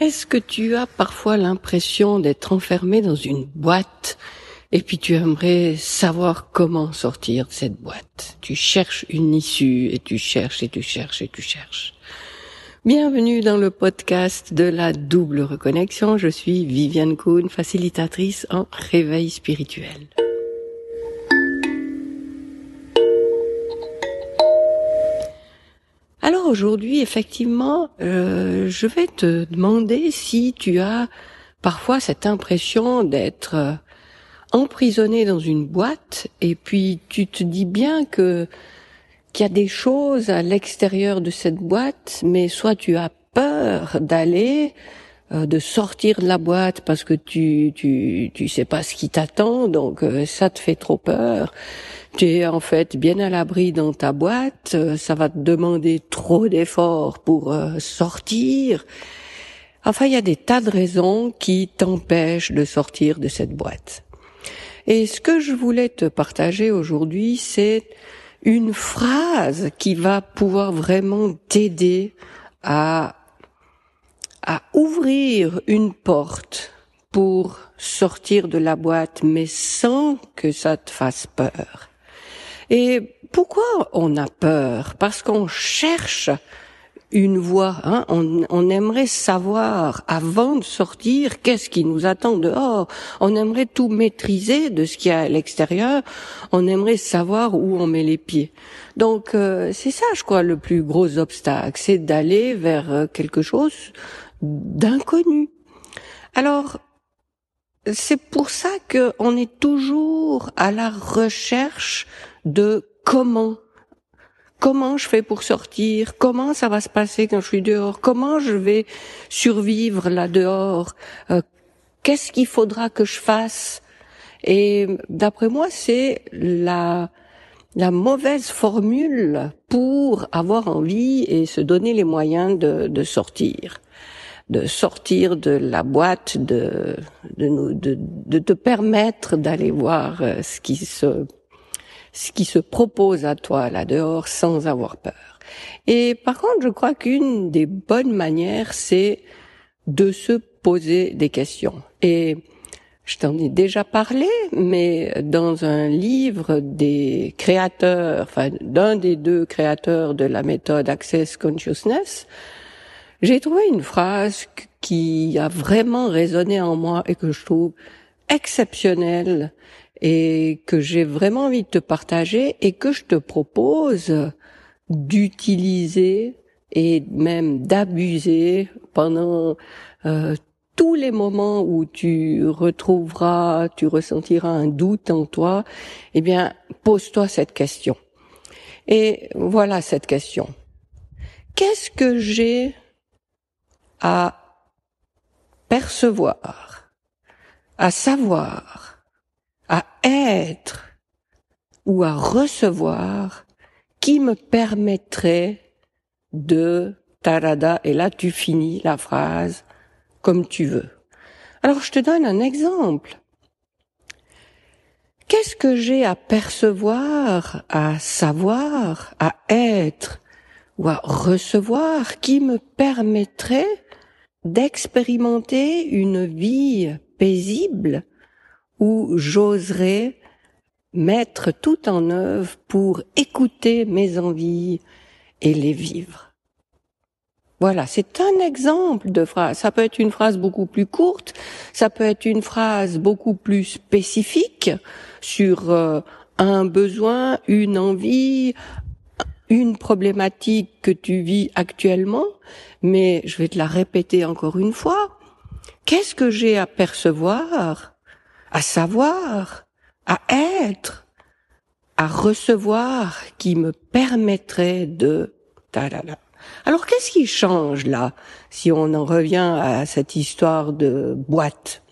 Est-ce que tu as parfois l'impression d'être enfermé dans une boîte et puis tu aimerais savoir comment sortir de cette boîte? Tu cherches une issue et tu cherches et tu cherches et tu cherches. Bienvenue dans le podcast de la double reconnexion. Je suis Viviane Kuhn, facilitatrice en réveil spirituel. Alors aujourd'hui, effectivement, euh, je vais te demander si tu as parfois cette impression d'être euh, emprisonné dans une boîte et puis tu te dis bien que qu'il y a des choses à l'extérieur de cette boîte, mais soit tu as peur d'aller, de sortir de la boîte parce que tu tu tu sais pas ce qui t'attend, donc ça te fait trop peur tu es en fait bien à l'abri dans ta boîte, euh, ça va te demander trop d'efforts pour euh, sortir. Enfin, il y a des tas de raisons qui t'empêchent de sortir de cette boîte. Et ce que je voulais te partager aujourd'hui, c'est une phrase qui va pouvoir vraiment t'aider à ouvrir une porte pour sortir de la boîte, mais sans que ça te fasse peur. Et pourquoi on a peur? Parce qu'on cherche une voie. Hein? On, on, aimerait savoir avant de sortir qu'est-ce qui nous attend dehors. On aimerait tout maîtriser de ce qu'il y a à l'extérieur. On aimerait savoir où on met les pieds. Donc euh, c'est ça, je crois, le plus gros obstacle, c'est d'aller vers euh, quelque chose d'inconnu. Alors c'est pour ça qu'on est toujours à la recherche de comment. Comment je fais pour sortir, comment ça va se passer quand je suis dehors, comment je vais survivre là dehors, euh, qu'est-ce qu'il faudra que je fasse? Et d'après moi, c'est la la mauvaise formule pour avoir envie et se donner les moyens de, de sortir de sortir de la boîte, de de nous de, de te permettre d'aller voir euh, ce qui se ce qui se propose à toi là dehors sans avoir peur. Et par contre, je crois qu'une des bonnes manières, c'est de se poser des questions. Et je t'en ai déjà parlé, mais dans un livre des créateurs, enfin d'un des deux créateurs de la méthode Access Consciousness, j'ai trouvé une phrase qui a vraiment résonné en moi et que je trouve exceptionnelle et que j'ai vraiment envie de te partager et que je te propose d'utiliser et même d'abuser pendant euh, tous les moments où tu retrouveras, tu ressentiras un doute en toi, eh bien, pose-toi cette question. Et voilà cette question. Qu'est-ce que j'ai à percevoir, à savoir, à être ou à recevoir qui me permettrait de tarada et là tu finis la phrase comme tu veux. Alors je te donne un exemple. Qu'est-ce que j'ai à percevoir, à savoir, à être ou à recevoir qui me permettrait d'expérimenter une vie paisible où j'oserais mettre tout en œuvre pour écouter mes envies et les vivre. Voilà, c'est un exemple de phrase. Ça peut être une phrase beaucoup plus courte, ça peut être une phrase beaucoup plus spécifique sur euh, un besoin, une envie, une problématique que tu vis actuellement, mais je vais te la répéter encore une fois. Qu'est-ce que j'ai à percevoir à savoir, à être, à recevoir qui me permettrait de Alors qu'est-ce qui change là si on en revient à cette histoire de boîte?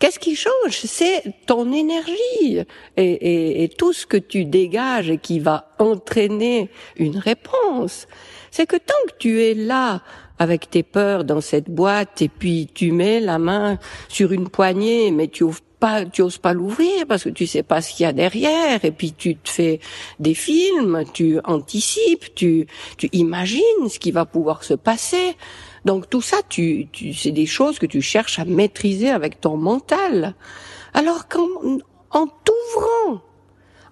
Qu'est-ce qui change? C'est ton énergie et, et, tout ce que tu dégages et qui va entraîner une réponse. C'est que tant que tu es là avec tes peurs dans cette boîte et puis tu mets la main sur une poignée mais tu oses pas tu oses pas l'ouvrir parce que tu sais pas ce qu'il y a derrière et puis tu te fais des films, tu anticipes, tu tu imagines ce qui va pouvoir se passer. Donc tout ça, tu, tu c'est des choses que tu cherches à maîtriser avec ton mental. Alors qu'en en t'ouvrant,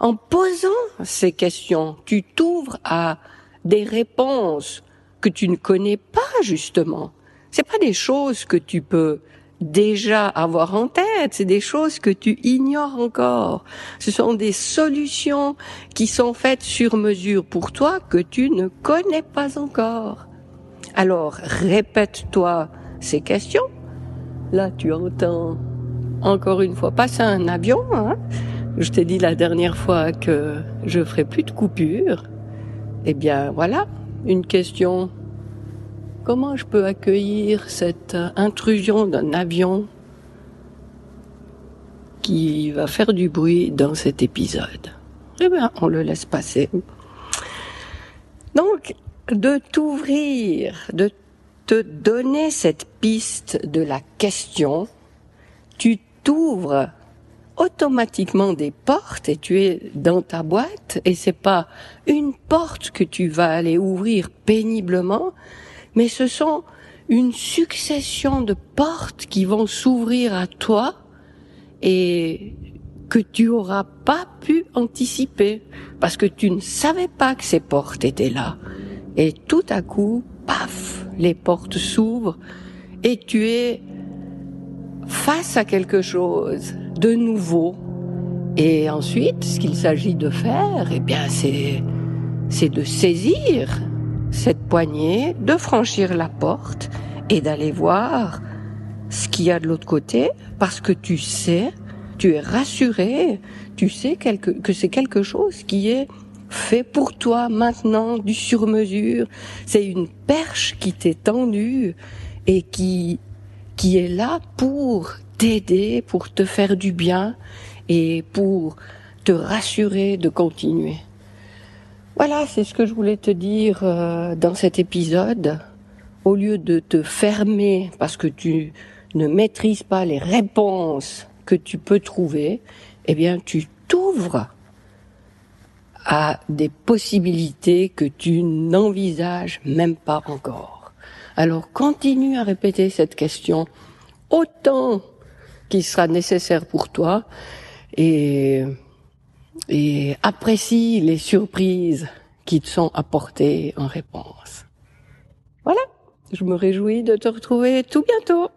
en posant ces questions, tu t'ouvres à des réponses que tu ne connais pas justement. C'est pas des choses que tu peux déjà avoir en tête, c'est des choses que tu ignores encore. Ce sont des solutions qui sont faites sur mesure pour toi que tu ne connais pas encore. Alors répète-toi ces questions. Là, tu entends encore une fois passer un avion. Hein je t'ai dit la dernière fois que je ferai plus de coupures. Eh bien, voilà, une question Comment je peux accueillir cette intrusion d'un avion qui va faire du bruit dans cet épisode? Eh bien, on le laisse passer. Donc, de t'ouvrir, de te donner cette piste de la question, tu t'ouvres automatiquement des portes et tu es dans ta boîte et c'est pas une porte que tu vas aller ouvrir péniblement, mais ce sont une succession de portes qui vont s'ouvrir à toi et que tu auras pas pu anticiper parce que tu ne savais pas que ces portes étaient là. Et tout à coup, paf, les portes s'ouvrent et tu es face à quelque chose de nouveau. Et ensuite, ce qu'il s'agit de faire, eh bien, c'est, c'est de saisir cette poignée, de franchir la porte et d'aller voir ce qu'il y a de l'autre côté parce que tu sais, tu es rassuré, tu sais que c'est quelque chose qui est fait pour toi maintenant du sur-mesure. C'est une perche qui t'est tendue et qui, qui est là pour t'aider, pour te faire du bien et pour te rassurer de continuer. Voilà, c'est ce que je voulais te dire euh, dans cet épisode. Au lieu de te fermer parce que tu ne maîtrises pas les réponses que tu peux trouver, eh bien, tu t'ouvres à des possibilités que tu n'envisages même pas encore. Alors, continue à répéter cette question autant qu'il sera nécessaire pour toi et et apprécie les surprises qui te sont apportées en réponse. Voilà, je me réjouis de te retrouver tout bientôt.